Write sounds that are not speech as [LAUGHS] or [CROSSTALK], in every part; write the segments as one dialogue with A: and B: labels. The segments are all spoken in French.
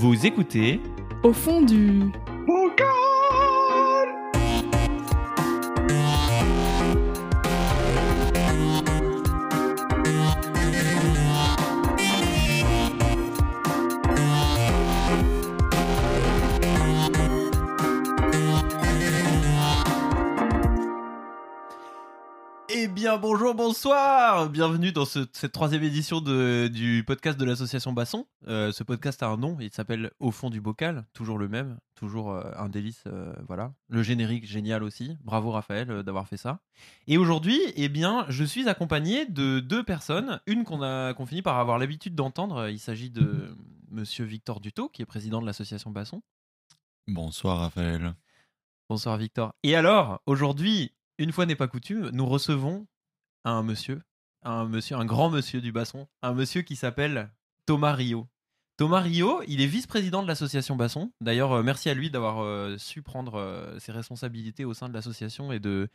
A: Vous écoutez
B: Au fond du...
A: Eh bien bonjour, bonsoir Bienvenue dans ce- cette troisième édition de- du podcast de l'association Basson. Euh, ce podcast a un nom, il s'appelle Au fond du bocal, toujours le même, toujours euh, un délice, euh, voilà. Le générique génial aussi, bravo Raphaël d'avoir fait ça. Et aujourd'hui, eh bien, je suis accompagné de deux personnes, une qu'on a qu'on finit par avoir l'habitude d'entendre, il s'agit de monsieur Victor Dutot, qui est président de l'association Basson.
C: Bonsoir Raphaël.
A: Bonsoir Victor. Et alors, aujourd'hui, une fois n'est pas coutume, nous recevons un monsieur, un monsieur, un grand monsieur du basson, un monsieur qui s'appelle Thomas Rio. Thomas Rio, il est vice-président de l'association Basson. D'ailleurs, euh, merci à lui d'avoir euh, su prendre euh, ses responsabilités au sein de l'association et de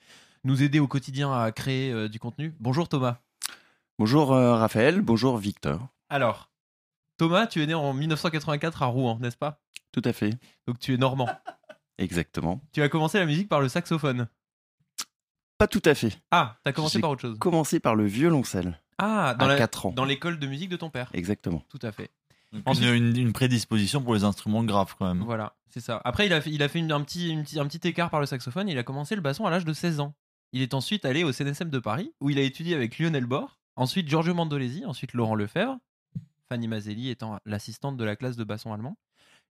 A: nous aider au quotidien à créer du contenu. Bonjour Thomas.
D: Bonjour Raphaël, bonjour Victor.
A: Alors, Thomas, tu es né en 1984 à Rouen, n'est-ce pas?
D: Tout à fait,
A: Donc tu es normand. [LAUGHS]
D: exactement.
A: tu as commencé la musique par le saxophone.
D: Pas tout à fait.
A: Ah, t'as commencé par autre chose.
D: Commencé par le violoncelle
A: Ah, dans
D: à
A: la-
D: 4 ans.
A: Dans l'école de musique de ton père.
D: Exactement.
A: Tout à fait.
C: Donc,
A: Ensuite-
C: une, une- une prédisposition pour les instruments graves quand même.
A: Voilà, c'est ça. Après, il a fait, il a fait une- un, petit, une petit- un petit écart par le saxophone. Il a commencé le basson à l'âge de 16 ans. Il est ensuite allé au CNSM de Paris, où il a étudié avec Lionel Bord, ensuite Giorgio Mandolesi, ensuite Laurent Lefebvre, Fanny Mazelli étant l'assistante de la classe de basson allemand,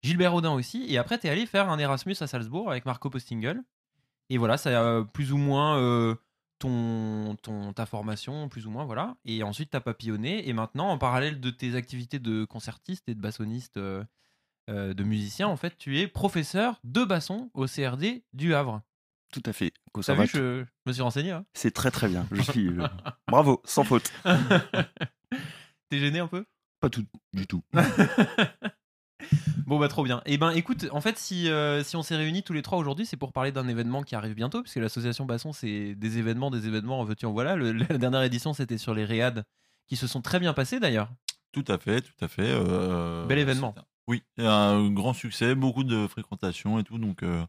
A: Gilbert Audin aussi. Et après, tu es allé faire un Erasmus à Salzbourg avec Marco Postingel. Et voilà, ça a plus ou moins euh, ton, ton, ta formation, plus ou moins, voilà. Et ensuite, tu as papillonné. Et maintenant, en parallèle de tes activités de concertiste et de bassoniste, euh, euh, de musicien, en fait, tu es tu de basson au CRD du Havre.
D: Tout à fait.
A: T'as vu, je, je me suis renseigné. Hein
D: C'est très très bien. Je suis euh, [LAUGHS] bravo, sans faute. [LAUGHS]
A: T'es gêné un peu?
D: Pas tout du tout. [LAUGHS]
A: Bon bah trop bien. Et ben écoute, en fait si, euh, si on s'est réunis tous les trois aujourd'hui, c'est pour parler d'un événement qui arrive bientôt, puisque l'association Basson c'est des événements, des événements, en veux-tu en voilà. Le- la dernière édition c'était sur les réades qui se sont très bien passés d'ailleurs.
C: Tout à fait, tout à fait. euh,
A: Bel événement.
C: un- Oui, un grand succès, beaucoup de fréquentation et tout. Donc euh,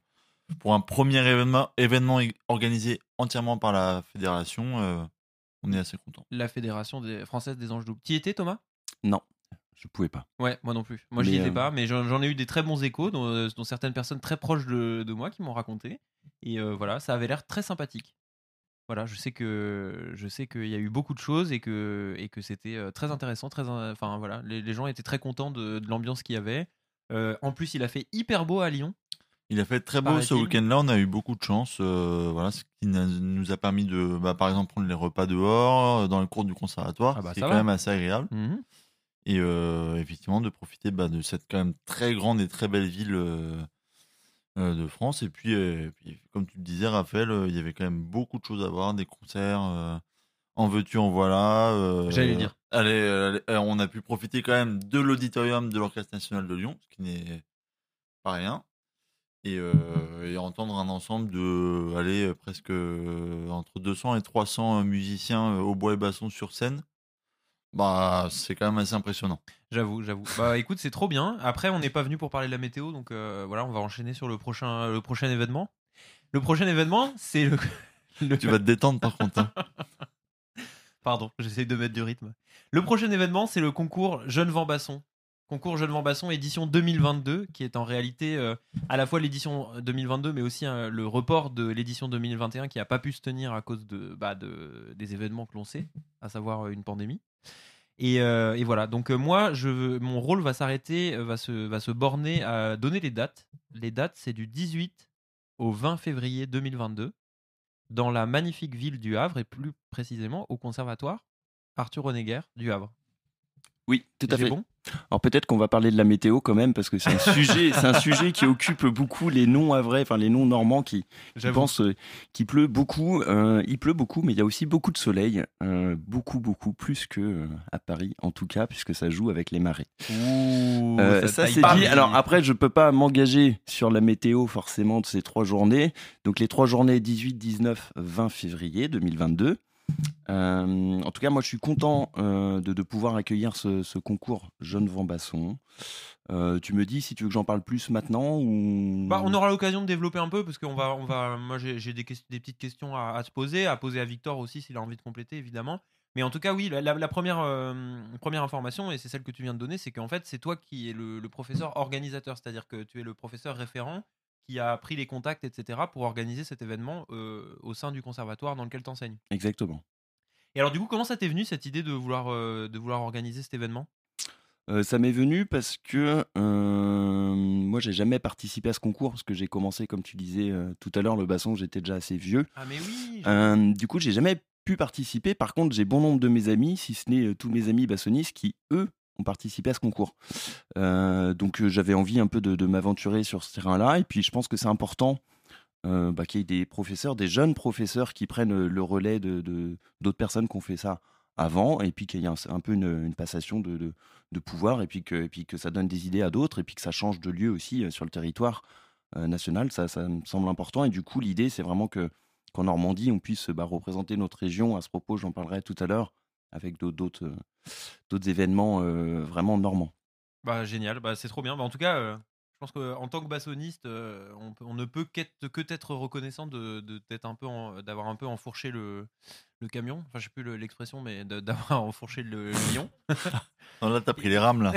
C: pour un premier événement, événement organisé entièrement par la fédération, euh, on est assez content.
A: La fédération des... française des anges doubles. T'y étais Thomas?
D: Non, je pouvais pas.
A: Ouais, moi non plus. Moi j'y étais
D: euh,
A: pas, mais j'en ai eu des très bons échos, dont, euh, dont certaines personnes très proches de, de moi qui m'ont raconté. Et euh, voilà, ça avait l'air très sympathique. Voilà, je sais que je sais qu'il y a eu beaucoup de choses et que et que c'était euh, très intéressant, très in- enfin voilà, les, les gens étaient très contents de, de l'ambiance qu'il y avait. Euh, en plus, il a fait hyper beau à Lyon.
C: Il a fait très beau ce week-end-là, on a eu beaucoup de chance. euh, voilà, ce qui nous a permis de, bah, par exemple, prendre les repas dehors, dans le cours du conservatoire,
A: Ah bah,
C: c'est quand
A: va.
C: même assez agréable.
A: Mhm.
C: Et euh, effectivement de profiter bah, de cette quand même très grande et très belle ville euh, euh, de France. Et puis, euh, puis, comme tu le disais Raphaël euh, il y avait quand même beaucoup de choses à voir des concerts euh, en veux-tu en voilà euh,
A: J'allais dire.
C: allez, allez, euh, on a pu profiter quand même de l'auditorium de l'orchestre national de Lyon ce qui n'est pas rien. Et, euh, et entendre un ensemble de allez, euh, presque euh, entre 200 et 300 musiciens euh, au bois et basson sur scène bah, c'est quand même assez impressionnant.
A: J'avoue, j'avoue. Bah écoute, c'est trop bien. Après, on n'est pas venu pour parler de la météo, donc euh, voilà, on va enchaîner sur le prochain le prochain événement. Le prochain événement, c'est le, [LAUGHS] le-
C: Tu vas te détendre par contre. hein. [LAUGHS]
A: Pardon, j'essaye de mettre du rythme. Le prochain événement, c'est le concours Jeune Vent Basson. Concours Jeune Vent Basson édition 2022, qui est en réalité euh, à la fois l'édition 2022, mais aussi euh, le report de l'édition 2021 qui n'a pas pu se tenir à cause de, bah, de- des événements que l'on sait, à savoir euh, une pandémie. Et, euh, et voilà, donc euh, moi, je, veux- mon rôle va s'arrêter, euh, va se, va se borner à donner les dates. Les dates, c'est du 18 au 20 février 2022 dans la magnifique ville du Havre et plus précisément au conservatoire Arthur Honegger du Havre.
D: Oui, tout à fait.
A: bon?
D: Alors peut-être qu'on va parler de la météo quand même parce que c'est un [LAUGHS] sujet, c'est un sujet qui occupe beaucoup les noms à vrai, enfin les noms normands qui, pensent euh, qu'il pleut beaucoup. Euh, il pleut beaucoup, mais il y a aussi beaucoup de soleil, euh, beaucoup beaucoup plus que à Paris en tout cas puisque ça joue avec les marées.
A: Ouh, ça
D: ça c'est dit. Alors après, je peux pas m'engager sur la météo forcément de ces trois journées. Donc les trois journées 18, 19, 20 février 2022. Euh, en tout cas, moi, je suis content euh, de, pouvoir accueillir ce, concours Jeune Vambasson. Euh, tu me dis si tu veux que j'en parle plus maintenant ou
A: Bah, on aura l'occasion de développer un peu parce qu'on va, on va, moi j'ai des, petites questions à, à te poser, à poser à Victor aussi s'il a envie de compléter évidemment. Mais en tout cas, oui, la première, euh, première information, et c'est celle que tu viens de donner, c'est qu'en fait, c'est toi qui es le, le professeur organisateur, c'est-à-dire que tu es le professeur référent qui a pris les contacts, etc., pour organiser cet événement euh, au sein du conservatoire dans lequel tu enseignes.
D: Exactement.
A: Et alors, du coup, comment ça t'est venu cette idée de vouloir, euh, de vouloir organiser cet événement?
D: Euh, ça m'est venu parce que moi, j'ai jamais participé à ce concours parce que j'ai commencé, comme tu disais tout à l'heure, le basson, j'étais déjà assez vieux.
A: Ah, mais oui
D: du coup, j'ai jamais pu participer. Par contre, j'ai bon nombre de mes amis, si ce n'est tous mes amis bassonistes, qui eux ont participé à ce concours. Euh, donc, euh, j'avais envie un peu de, m'aventurer sur ce terrain-là. Et puis, je pense que c'est important euh, bah, qu'il y ait des professeurs, des jeunes professeurs qui prennent le relais de d'autres personnes qui ont fait ça avant, et puis qu'il y ait un, peu une, passation de, de, pouvoir, et puis, que, et puis que ça donne des idées à d'autres, et puis que ça change de lieu aussi sur le territoire national. Ça, ça me semble important. Et du coup, l'idée, c'est vraiment que qu'en Normandie, on puisse bah, représenter notre région. À ce propos, j'en parlerai tout à l'heure, avec d'autres- d'autres euh, d'autres événements euh, vraiment normands.
A: Bah génial, bah, c'est trop bien. Bah, en tout cas, euh, je pense qu'en tant que bassoniste, euh, on, ne peut qu'être que être reconnaissant de de- d'être un peu d'avoir un peu enfourché le, le camion. Enfin, je sais plus le- l'expression, mais [LAUGHS] d'avoir enfourché le lion. [LAUGHS]
C: Non, là, t'as pris les rames, là.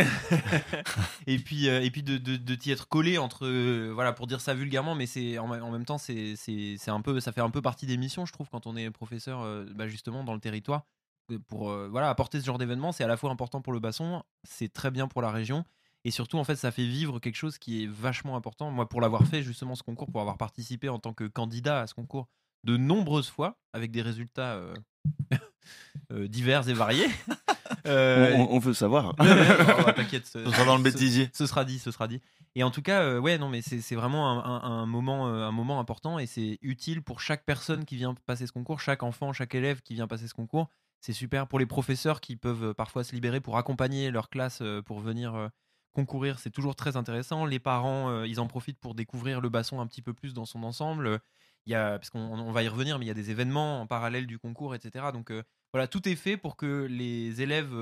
C: [LAUGHS]
A: et puis euh, et puis de, de, de t'y être collé entre euh, voilà pour dire ça vulgairement, mais c'est en, en même temps c'est c'est c'est un peu ça fait un peu partie des missions, je trouve, quand on est professeur euh, bah, justement dans le territoire. Pour euh, voilà apporter ce genre d'événement, c'est à la fois important pour le basson, c'est très bien pour la région. Et surtout, en fait, ça fait vivre quelque chose qui est vachement important. Moi, pour l'avoir fait, justement, ce concours, pour avoir participé en tant que candidat à ce concours de nombreuses fois, avec des résultats euh, [LAUGHS] euh, divers et variés. [LAUGHS] Euh,
D: on, on- veut savoir. [LAUGHS]
A: oh, T'inquiète.
C: Ce sera dans le bêtisier.
A: Ce sera dit, ce sera dit. Et en tout cas, euh, ouais, non, mais c'est c'est vraiment un, un- un moment, euh, un moment important et c'est utile pour chaque personne qui vient passer ce concours, chaque enfant, chaque élève qui vient passer ce concours. C'est super pour les professeurs qui peuvent euh, parfois se libérer pour accompagner leur classe euh, pour venir euh, concourir. C'est toujours très intéressant. Les parents, ils en profitent pour découvrir le basson un petit peu plus dans son ensemble. Il parce qu'on on va y revenir, mais il y a des événements en parallèle du concours, etc. Donc voilà, tout est fait pour que les élèves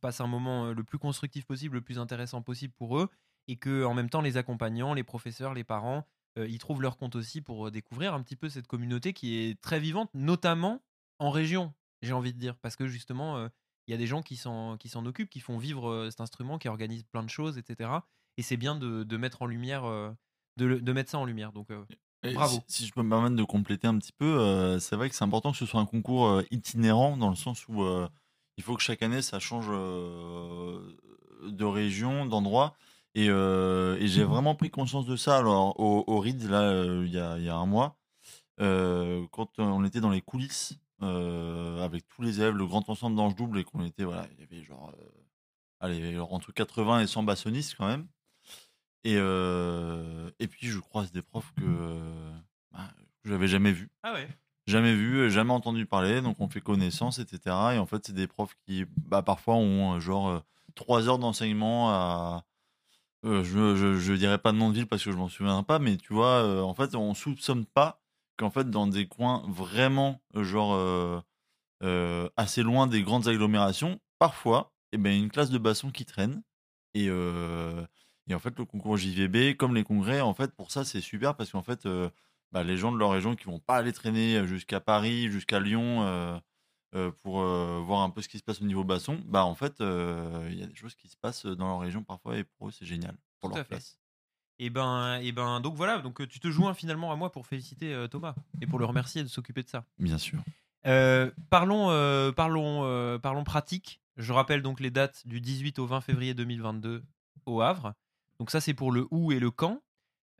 A: passent un moment le plus constructif possible, le plus intéressant possible pour eux, et que même temps les accompagnants, les professeurs, les parents, y trouvent leur compte aussi pour découvrir un petit peu cette communauté qui est très vivante, notamment en région, j'ai envie de dire, parce que justement euh, il y a des gens qui s'en occupent, qui font vivre euh, cet instrument, qui organisent plein de choses, etc. Et c'est bien de, de mettre en lumière, euh, de, le- de mettre ça en lumière. Donc Bravo.
C: Si, si je peux me permettre de compléter un petit peu, c'est vrai que c'est important que ce soit un concours itinérant dans le sens où il faut que chaque année ça change de région, d'endroit. Et, euh, et j'ai vraiment pris conscience de ça alors au, au RID, là, euh, il y, a, y a un mois, euh, quand on était dans les coulisses euh, avec tous les élèves, le grand ensemble d'Ange Double, et qu'on était, voilà, il y avait genre, euh, allez, entre 80 et 100 bassonistes quand même. Et, euh, et puis je croise des profs que, euh, bah, que j'avais jamais vus.
A: ah ouais.
C: Jamais vu, jamais entendu parler, donc on fait connaissance, etc. Et en fait, c'est des profs qui, bah, parfois, ont genre trois heures d'enseignement à. euh, je, je, je dirais pas de nom de ville parce que je m'en souviens pas, mais tu vois, euh, en fait, on soupçonne pas qu'en fait, dans des coins vraiment, euh, genre, euh, euh, assez loin des grandes agglomérations, parfois, eh ben, il y a une classe de basson qui traîne. Et, euh, et en fait, le concours JVB, comme les congrès, en fait, pour ça, c'est super parce qu'en fait, euh, bah, les gens de leur région qui vont pas aller traîner jusqu'à Paris, jusqu'à Lyon pour voir un peu ce qui se passe au niveau basson, bah en fait, il y a des choses qui se passent dans leur région parfois et pour eux, c'est génial pour
A: Tout
C: leur place.
A: Et ben, et ben, donc voilà, donc euh, tu te joins finalement à moi pour féliciter euh, Thomas et pour le remercier de s'occuper de ça.
C: Bien sûr.
A: Euh, parlons, euh, parlons, parlons pratique. Je rappelle donc les dates du 18 au 20 février 2022 au Havre. Donc ça c'est pour le où et le quand.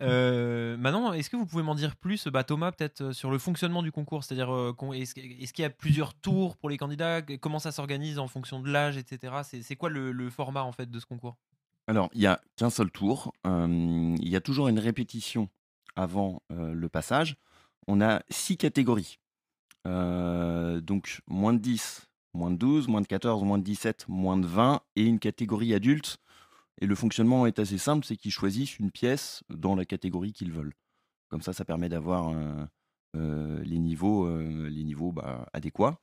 A: Euh, maintenant, est-ce que vous pouvez m'en dire plus, bah, Thomas, peut-être sur le fonctionnement du concours? C'est-à-dire, est-ce qu'il y a plusieurs tours pour les candidats? Comment ça s'organise en fonction de l'âge, etc. C'est c'est quoi le, le format en fait de ce concours?
D: Alors, il n'y a qu'un seul tour. Il y a toujours une répétition avant le passage. On a six catégories. Donc, moins de 10, moins de 12, moins de 14, moins de 17, moins de 20 et une catégorie adulte. Et le fonctionnement est assez simple, c'est qu'ils choisissent une pièce dans la catégorie qu'ils veulent. Comme ça, ça permet d'avoir les niveaux, bah, adéquats.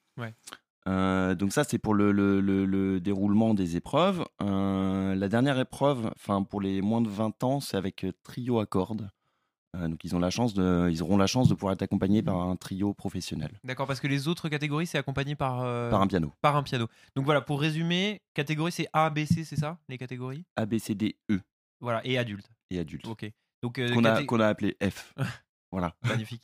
D: Euh, donc ça, c'est pour le, le- le- le déroulement des épreuves. Euh, la dernière épreuve, enfin pour les moins de 20 ans, c'est avec euh, trio à cordes. Euh, donc ils ont la chance de, ils auront la chance de pouvoir être accompagnés par un trio professionnel,
A: D'accord, parce que les autres catégories, c'est accompagné par,
D: par un piano.
A: par un piano. Donc voilà, pour résumer, catégorie, c'est A, B, C, c'est ça, les catégories?
D: A, B, C, D, E
A: Voilà, et adulte.
D: et adulte.
A: Ok. Donc,
D: Qu'on a, a appelé F. [LAUGHS] voilà.
A: Magnifique.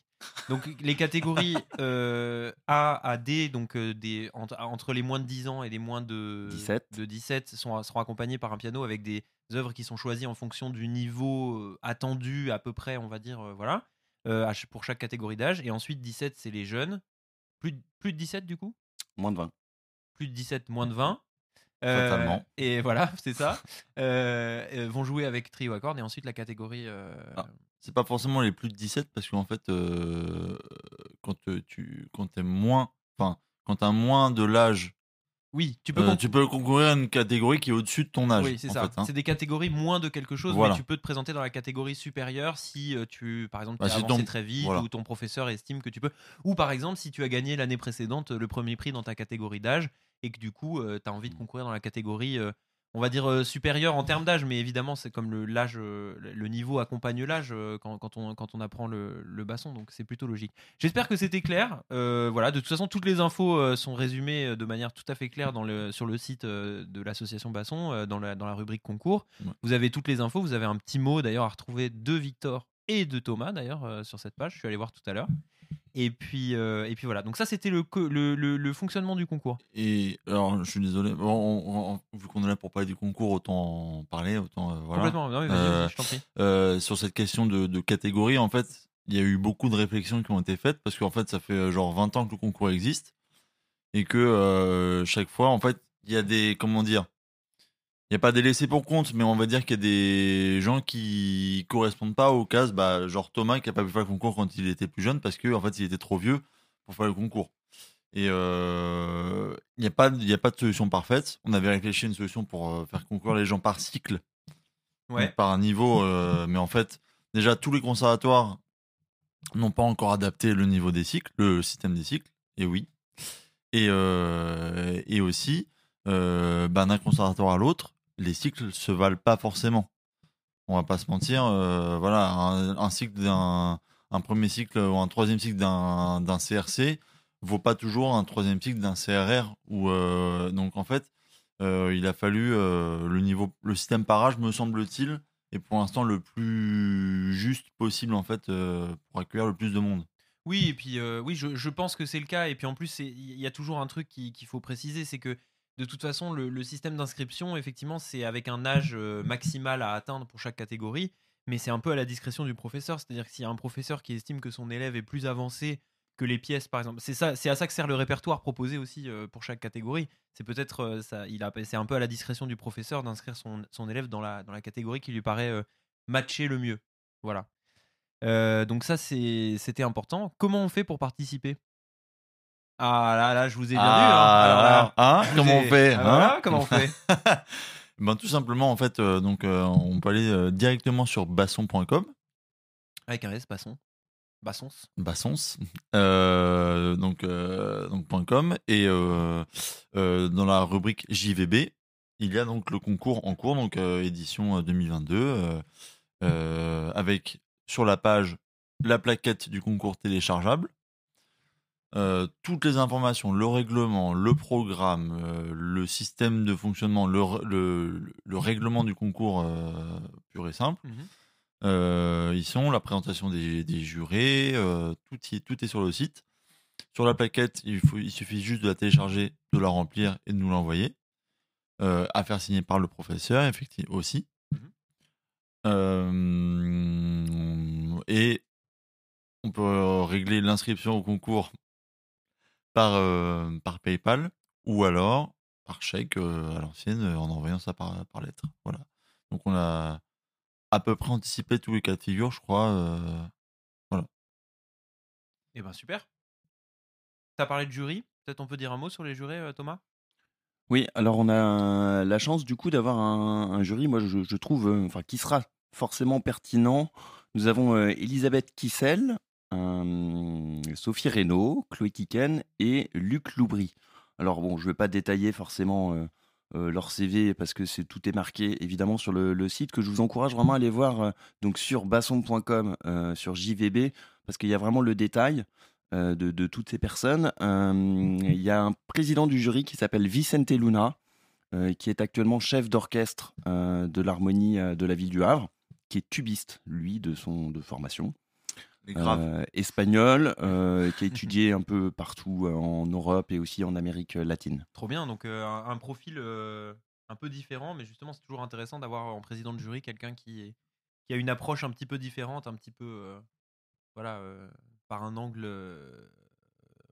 A: Donc les catégories euh, A à D, donc euh, des, entre, entre les moins de 10 ans et les moins de
D: 17.
A: de 17 sont, seront accompagnés par un piano avec des œuvres qui sont choisies en fonction du niveau euh, attendu à peu près, on va dire, voilà, pour chaque catégorie d'âge. Et ensuite 17, c'est les jeunes. Plus, de- plus de 17 du coup?
D: Moins de 20.
A: Plus de 17, moins de 20. Euh, et voilà, [LAUGHS] c'est ça. Euh, euh, vont jouer avec trio à cordes et ensuite la catégorie. euh,
C: Ah. C'est pas forcément les plus de 17 parce qu'en fait, euh, quand tu quand es moins, enfin, quand t'as moins de l'âge,
A: Oui, tu peux
C: euh, tu peux concourir à une catégorie qui est au-dessus de ton âge.
A: Oui, c'est
C: en
A: ça.
C: fait, hein.
A: C'est des catégories moins de quelque chose,
C: Voilà.
A: mais tu peux te présenter dans la catégorie supérieure si euh, tu, par exemple,
C: Bah, si
A: avancé
C: ton-
A: très vite
C: voilà.
A: ou ton professeur estime que tu peux. Ou par exemple, si tu as gagné l'année précédente euh, le premier prix dans ta catégorie d'âge et que du coup, tu as envie de concourir dans la catégorie, euh, on va dire, euh, supérieure en termes d'âge, mais évidemment, c'est comme le, l'âge, euh, le niveau accompagne l'âge euh, quand, quand on, quand on apprend le, le basson, donc c'est plutôt logique. J'espère que c'était clair. Euh, voilà, de toute façon, toutes les infos sont résumées de manière tout à fait claire dans le, sur le site de l'association Basson, dans, la, dans la rubrique concours.
C: Ouais.
A: Vous avez toutes les infos. Vous avez un petit mot d'ailleurs à retrouver de Victor et de Thomas d'ailleurs euh, sur cette page. Je suis allé voir tout à l'heure. Et puis, euh, et puis voilà. Donc ça, c'était le, le, le- le fonctionnement du concours.
C: Et alors, je suis désolé. Bon, on- on- vu qu'on est là pour parler du concours, autant en parler, autant euh, voilà.
A: Complètement. Non, mais vas-y,
C: Euh,
A: je t'en prie.
C: Euh, sur cette question de, de catégorie, en fait, il y a eu beaucoup de réflexions qui ont été faites parce qu'en fait, ça fait euh, genre 20 ans que le concours existe et que euh, chaque fois, en fait, il y a des. Comment dire Il n'y a pas des laissés pour compte, mais on va dire qu'il y a des gens qui correspondent pas aux cases, bah, genre Thomas qui a pas pu faire le concours quand il était plus jeune parce qu'en en fait, il était trop vieux pour faire le concours. Et euh, il n'y a, pas- y a pas de solution parfaite. On avait réfléchi à une solution pour euh, faire concourir les gens par cycle
A: Ouais.
C: par niveau. euh, [LAUGHS] mais en fait, déjà, tous les conservatoires n'ont pas encore adapté le niveau des cycles, le système des cycles, et oui. Et, et aussi, ben, d'un conservatoire à l'autre, les cycles se valent pas forcément. On va pas se mentir, euh, voilà, un, cycle d'un un premier cycle ou un troisième cycle d'un CRC vaut pas toujours un troisième cycle d'un CRR. Euh, donc en fait, euh, il a fallu le niveau, le système par âge, me semble-t-il, est pour l'instant le plus juste possible en fait pour accueillir le plus de monde.
A: Oui, et puis oui, je, pense que c'est le cas. Et puis en plus, il y a toujours un truc qui- qu'il faut préciser, c'est que de toute façon, le, système d'inscription, effectivement, c'est avec un âge euh, maximal à atteindre pour chaque catégorie, mais c'est un peu à la discrétion du professeur. C'est-à-dire que s'il y a un professeur qui estime que son élève est plus avancé que les pièces, par exemple, c'est à ça que sert le répertoire proposé aussi euh, pour chaque catégorie. C'est peut-être euh, un peu à la discrétion du professeur d'inscrire son, élève dans la, catégorie qui lui paraît matcher le mieux. Voilà. Donc ça, c'était important. Comment on fait pour participer? Ah là là, je vous ai bien vu. hein. Alors là,
C: hein, comment on
A: ai-
C: fait
A: Ah,
C: hein?
A: voilà, Comment on fait?
C: Ben, Tout simplement, en fait, euh, donc, euh, on peut aller euh, directement sur basson.com,
A: Avec un S, Basson. Bassons.
C: bassons, donc, donc .com, et dans la rubrique JVB, il y a donc le concours en cours, donc édition euh, 2022, euh, euh, avec sur la page la plaquette du concours téléchargeable, euh, toutes les informations, le règlement, le programme, euh, le système de fonctionnement, le, r- le, le règlement du concours euh, pur et simple. Euh, ils sont la présentation des, des jurés, tout, y est, tout est sur le site. Sur la plaquette, il, faut, il suffit juste de la télécharger, de la remplir et de nous l'envoyer. À faire signer par le professeur, effectivement, aussi. Euh, et on peut régler l'inscription au concours par, euh, par PayPal ou alors par chèque euh, à l'ancienne euh, en envoyant ça par, par lettre. Voilà. Donc on a à peu près anticipé tous les cas de figure, je crois. euh,
A: Eh ben super. T'as parlé de jury. Peut-être on peut dire un mot sur les jurés, Thomas?
D: Oui, alors on a la chance du coup d'avoir un, un jury, moi je, je trouve, euh, enfin qui sera forcément pertinent. Nous avons euh, Elisabeth Kissel, euh, Sophie Reynaud, Chloé Kiken et Luc Loubry. Alors bon, je ne vais pas détailler forcément euh, euh, leur CV parce que c'est tout est marqué évidemment sur le, le site que je vous encourage vraiment à aller voir euh, donc sur basson.com sur JVB parce qu'il y a vraiment le détail de, de toutes ces personnes. Il y a un président du jury qui s'appelle Vicente Luna qui est actuellement chef d'orchestre de l'harmonie de la ville du Havre qui est tubiste lui de son de formation. Euh, espagnol, euh, qui a étudié un peu partout euh, en Europe et aussi en Amérique latine.
A: Trop bien, donc euh, un, un profil euh, un peu différent, mais justement c'est toujours intéressant d'avoir en président de jury quelqu'un qui, est- qui a une approche un petit peu différente, un petit peu, euh, voilà, euh, par un angle, euh,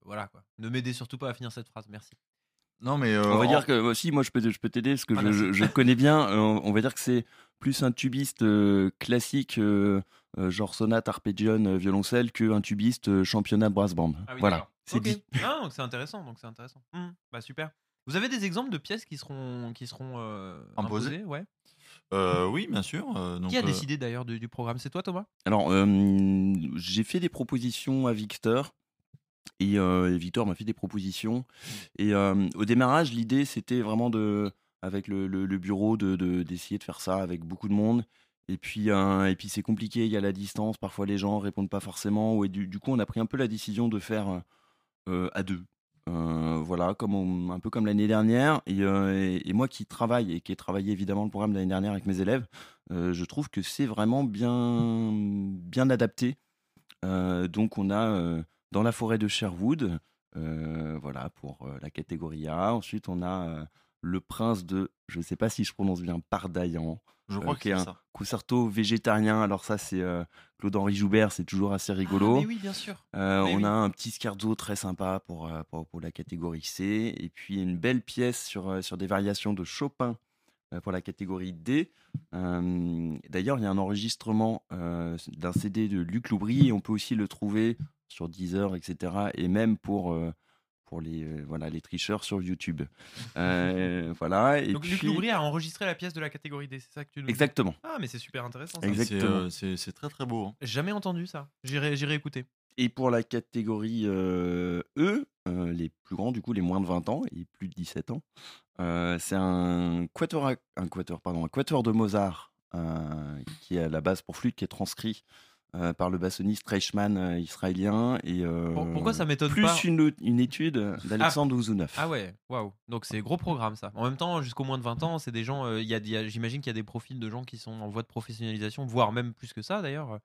A: voilà quoi. Ne m'aidez surtout pas à finir cette phrase, merci.
C: Non, mais. euh,
D: on va
C: en-
D: dire que aussi, moi je peux, je peux t'aider parce que
A: Ah,
D: je,
A: merci.
D: je- je connais bien. euh, on va dire que c'est plus un tubiste euh, classique, euh, euh, genre sonate, arpeggione, euh, violoncelle, qu'un tubiste euh, championnat brass band.
A: Ah oui,
D: voilà, c'est
A: Ok.
D: dit.
A: Ah, donc c'est intéressant, donc c'est intéressant. Hmm, bah super. Vous avez des exemples de pièces qui seront, qui seront euh,
C: Imposées
A: imposées? Ouais.
C: euh, oui, bien sûr. euh, donc,
A: Qui a
C: euh,
A: décidé d'ailleurs du, du programme? C'est toi Thomas?
D: Alors, euh, j'ai fait des propositions à Victor. Et, euh, et Victor m'a fait des propositions. Et euh, au démarrage, l'idée, c'était vraiment de, avec le, bureau, de, de- d'essayer de faire ça avec beaucoup de monde. Et puis, puis c'est compliqué, il y a la distance, parfois les gens répondent pas forcément. Et du, coup, on a pris un peu la décision de faire euh, à deux. Euh, voilà, comme un peu comme l'année dernière. Et, euh, et- moi qui travaille et qui ai travaillé évidemment le programme l'année dernière avec mes élèves, je trouve que c'est vraiment bien, bien adapté. Donc on a dans la forêt de Sherwood, voilà pour la catégorie A. Ensuite on a le prince de, je ne sais pas si je prononce bien, Pardaillan,
C: Je crois
D: euh, qui est un
C: ça.
D: concerto végétarien. Alors ça c'est euh, Claude-Henri Joubert, c'est toujours assez
A: Ah,
D: rigolo.
A: mais oui, bien sûr.
D: Euh, on
A: oui.
D: a un petit scherzo très sympa pour, euh, pour, pour la catégorie C, et puis une belle pièce sur, sur des variations de Chopin pour la catégorie D. D'ailleurs, il y a un enregistrement d'un CD de Luc Loubry, et on peut aussi le trouver sur Deezer, etc., et même pour, pour les, euh, voilà, les tricheurs sur YouTube. [LAUGHS] Euh, voilà, et
A: Donc
D: puis...
A: Luc Loubry a enregistré la pièce de la catégorie D, c'est ça que tu nous dis?
D: Exactement.
A: Ah, mais c'est super intéressant. ça.
C: C'est, euh, C'est très très beau. hein.
A: Jamais entendu ça. J'irai, j'irai écouter.
D: Et pour la catégorie euh, E, euh, les plus grands, du coup, les moins de 20 ans et plus de 17 ans, euh, c'est un quatuor, un quatuor, pardon, un quatuor de Mozart euh, qui est à la base pour flûte, qui est transcrit euh, par le bassoniste Reichmann euh, israélien. Et, euh,
A: Pour- pourquoi ça m'étonne
D: Plus
A: pas
D: une, une étude d'Alexandre Ouzounov.
A: Ah ouais, waouh. Donc c'est gros programme ça. En même temps, jusqu'au moins de 20 ans, c'est des gens. euh, y a, y a- J'imagine qu'il y a des profils de gens qui sont en voie de professionnalisation, voire même plus que ça d'ailleurs,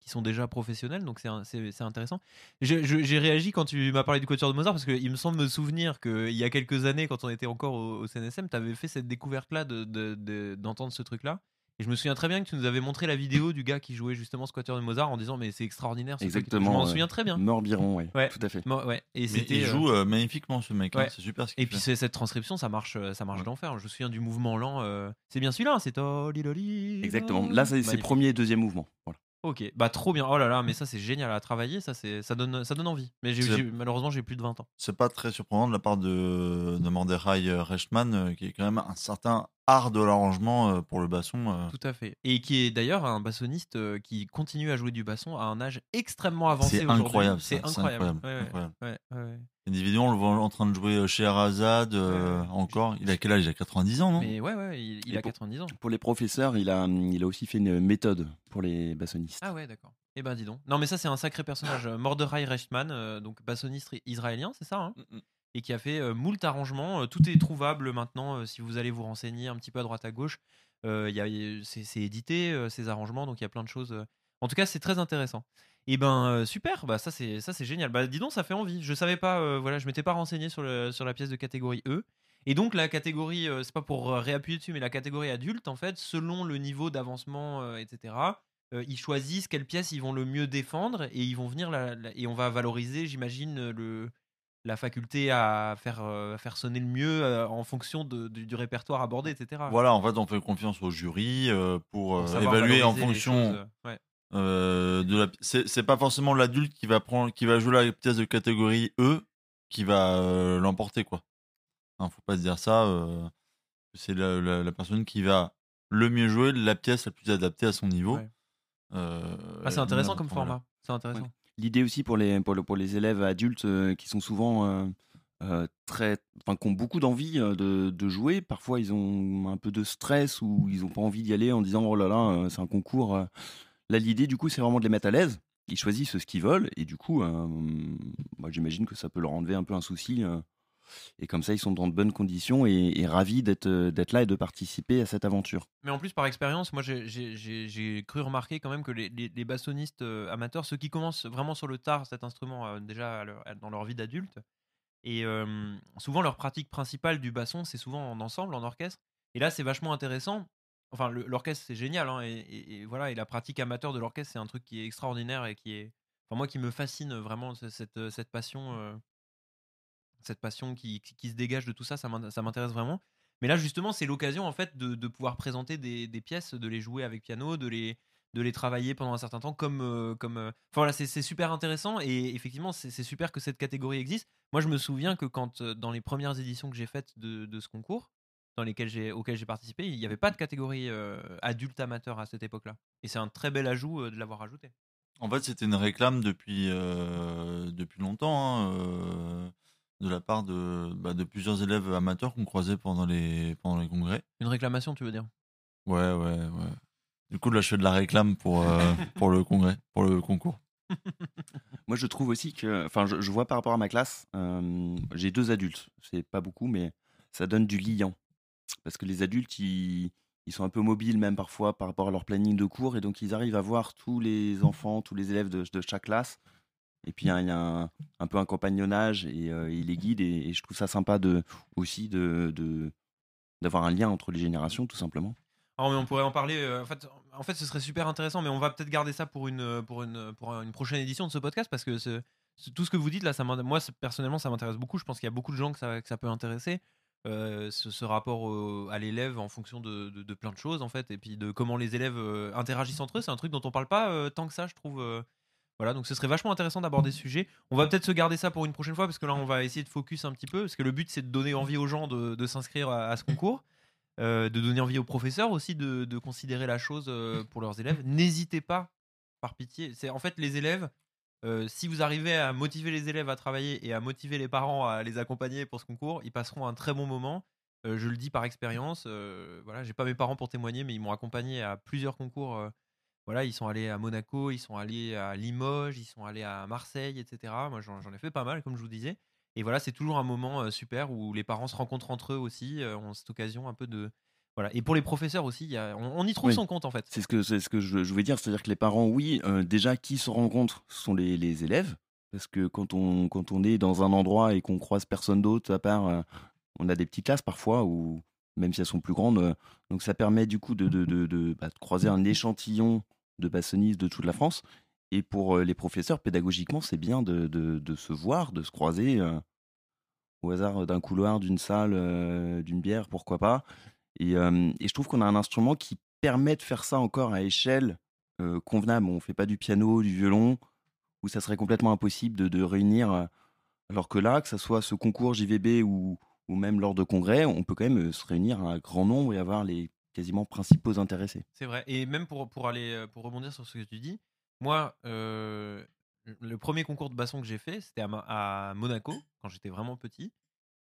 A: qui sont déjà professionnels. Donc c'est intéressant. J'ai réagi quand tu m'as parlé du quatuor de Mozart parce qu'il me semble me souvenir qu'il y a quelques années, quand on était encore au, au CNSM, tu avais fait cette découverte-là d'entendre de, ce truc-là. Et je me souviens très bien que tu nous avais montré la vidéo du gars qui jouait justement ce quatuor de Mozart en disant mais c'est extraordinaire. ce truc.
D: Exactement,
A: Je m'en
D: ouais.
A: souviens très bien.
D: Morbiron, oui,
A: Ouais.
D: tout à fait.
A: Ouais. Et c'était.
C: il
A: euh,
C: joue euh, magnifiquement ce mec. hein. C'est super ce qu'il
A: Et puis
C: fait.
A: c'est- cette transcription, ça marche, euh, ça marche
C: Ouais.
A: d'enfer. Je me souviens du mouvement lent. euh, C'est bien celui-là, c'est Toli Loli.
D: Exactement. Là, c'est c'est premier et deuxième mouvement. Voilà.
A: Ok, bah trop bien. Oh là là, mais ça c'est génial à travailler, ça c'est, ça donne, ça donne envie. Mais j'ai,
C: C'est-
A: malheureusement j'ai plus de 20 ans.
C: C'est pas très surprenant de la part de, de Mordechai euh, Reichmann, euh, qui est quand même un certain art de l'arrangement euh, pour le basson. euh.
A: Tout à fait. Et qui est d'ailleurs un bassoniste euh, qui continue à jouer du basson à un âge extrêmement avancé
C: C'est incroyable.
A: C'est incroyable.
C: incroyable,
A: Ouais, ouais,
C: on le voit en train de jouer chez Arazad euh, encore. Il a quel âge? Il a 90 ans, non?
A: Mais ouais, ouais, il, il a
D: pour-
A: 90 ans.
D: Pour les professeurs, il a, il a aussi fait une méthode pour les bassonistes.
A: Ah ouais, d'accord. Eh ben dis donc. Non mais ça c'est un sacré personnage. Mordechai Reichmann, euh, donc bassoniste israélien, c'est ça hein?
C: Mm, mm.
A: Et qui a fait euh, moult arrangements. Euh, tout est trouvable maintenant euh, si vous allez vous renseigner un petit peu à droite à gauche. C'est édité ces arrangements, donc il y a plein de choses. En tout cas, c'est très intéressant. Et ben euh, super, bah ça c'est génial. Bah dis donc, ça fait envie. Je savais pas, voilà, je m'étais pas renseigné sur le, sur la pièce de catégorie E. Et donc la catégorie, c'est pas pour réappuyer dessus, mais la catégorie adulte, en fait, selon le niveau d'avancement, etc. ils choisissent quelle pièce ils vont le mieux défendre et ils vont venir la- et on va valoriser, j'imagine, le la faculté à faire, euh, à faire sonner le mieux euh, en fonction de- du, du répertoire abordé, etc.
C: Voilà, en fait, on fait confiance au jury euh, pour, euh, évaluer en fonction
A: choses, ouais.
C: euh, de la. C'est c'est pas forcément l'adulte qui va prendre, qui va jouer la pièce de catégorie E qui va euh, l'emporter, quoi. Hein, faut pas se dire ça. euh, c'est la, la- la personne qui va le mieux jouer, la pièce la plus adaptée à son niveau.
A: Ouais.
C: Euh,
A: Ah, c'est intéressant comme format. C'est intéressant.
D: L'idée aussi pour les, élèves adultes euh, qui sont souvent euh, euh, très, enfin, qui ont beaucoup d'envie de, jouer. Parfois, ils ont un peu de stress ou ils n'ont pas envie d'y aller en disant oh là là, c'est un concours. Là, l'idée, du coup, c'est vraiment de les mettre à l'aise. Ils choisissent ce qu'ils veulent et du coup, j'imagine que ça peut leur enlever un peu un souci. Et comme ça, ils sont dans de bonnes conditions et, ravis d'être euh, d'être là et de participer à cette aventure.
A: Mais en plus, par expérience, moi, j'ai- cru remarquer quand même que les, bassonistes euh, amateurs, ceux qui commencent vraiment sur le tard cet instrument euh, déjà dans leur vie d'adulte, et souvent leur pratique principale du basson, c'est souvent en ensemble, en orchestre. Et là, c'est vachement intéressant. Enfin, l'orchestre, c'est génial, hein, et, voilà. Et la pratique amateur de l'orchestre, c'est un truc qui est extraordinaire et qui est, enfin, moi, qui me fascine vraiment ce- cette, passion. Cette passion qui, qui- se dégage de tout ça, ça m'in- ça m'intéresse vraiment. Mais là, justement, c'est l'occasion en fait de, pouvoir présenter des, pièces, de les jouer avec piano, de les, de les travailler pendant un certain temps comme. euh, comme euh, Enfin voilà, c'est super intéressant et effectivement, c'est super que cette catégorie existe. Moi, je me souviens que quand, euh, dans les premières éditions que j'ai faites de, ce concours, dans lesquelles auxquelles j'ai participé, il n'y avait pas de catégorie adulte amateur à cette époque-là. Et c'est un très bel ajout de l'avoir ajouté.
C: En fait, c'était une réclame depuis, depuis longtemps hein, de la part de, bah, de plusieurs élèves amateurs qu'on croisait pendant les, pendant les congrès.
A: Une réclamation, tu veux dire?
C: Ouais, ouais, ouais. Du coup, là, je fais de la réclame pour, euh, [LAUGHS] pour le congrès, pour le concours. [LAUGHS]
D: Moi, je trouve aussi que, enfin, je, je vois par rapport à ma classe, euh, j'ai deux adultes, c'est pas beaucoup, mais ça donne du liant. Parce que les adultes, ils, ils sont un peu mobiles, même parfois, par rapport à leur planning de cours, et donc ils arrivent à voir tous les enfants, tous les élèves de, de chaque classe. Et puis, il y a, un, peu un compagnonnage, et euh, ils les guident, et, et je trouve ça sympa de, aussi de, de- d'avoir un lien entre les générations, tout simplement.
A: On pourrait en parler. euh, en, fait, ce serait super intéressant, mais on va peut-être garder ça pour une, pour, une, pour une prochaine édition de ce podcast parce que tout ce que vous dites là, ça moi personnellement, ça m'intéresse beaucoup. Je pense qu'il y a beaucoup de gens que ça, que ça peut intéresser. euh, ce, rapport à l'élève en fonction de, de- plein de choses en fait, et puis de comment les élèves euh, interagissent entre eux. C'est un truc dont on parle pas euh, tant que ça, je trouve. Voilà, donc ce serait vachement intéressant d'aborder ce sujet. On va peut-être se garder ça pour une prochaine fois parce que là, on va essayer de focus un petit peu parce que le but c'est de donner envie aux gens de, de s'inscrire à, ce concours. Euh, de donner envie aux professeurs aussi de, de considérer la chose euh, pour leurs élèves. N'hésitez pas, par pitié. C'est en fait les élèves. euh, si vous arrivez à motiver les élèves à travailler et à motiver les parents à les accompagner pour ce concours, ils passeront un très bon moment. Je le dis par expérience. voilà, j'ai pas mes parents pour témoigner, mais ils m'ont accompagné à plusieurs concours. Voilà, ils sont allés à Monaco, ils sont allés à Limoges, ils sont allés à Marseille, etc. Moi, j'en ai fait pas mal, comme je vous disais. Et voilà, c'est toujours un moment super où les parents se rencontrent entre eux aussi, ont cette occasion un peu de. Voilà. Et pour les professeurs aussi, y a- on, on y trouve
D: Oui.
A: son compte en fait.
D: C'est ce que, ce que je, je voulais dire, c'est-à-dire que les parents, oui, euh, déjà, qui se rencontrent ce sont les, les élèves, parce que quand on, quand on est dans un endroit et qu'on croise personne d'autre, à part, euh, on a des petites classes parfois, ou même si elles sont plus grandes, euh, donc ça permet du coup de, de, de, de, bah, de croiser un échantillon de bassonistes de toute la France. Et pour les professeurs, pédagogiquement, c'est bien de, de, se voir, de se croiser au hasard d'un couloir, d'une salle, d'une bière, pourquoi pas. Et, et je trouve qu'on a un instrument qui permet de faire ça encore à échelle convenable. On fait pas du piano, du violon, où ça serait complètement impossible de, de réunir. alors que là, que ce soit ce concours JVB ou, ou même lors de congrès, on peut quand même se réunir à un grand nombre et avoir les quasiment principaux intéressés.
A: C'est vrai. Et même pour, pour aller euh, pour rebondir sur ce que tu dis, moi, euh, le premier concours de basson que j'ai fait, c'était à, à Monaco, quand j'étais vraiment petit.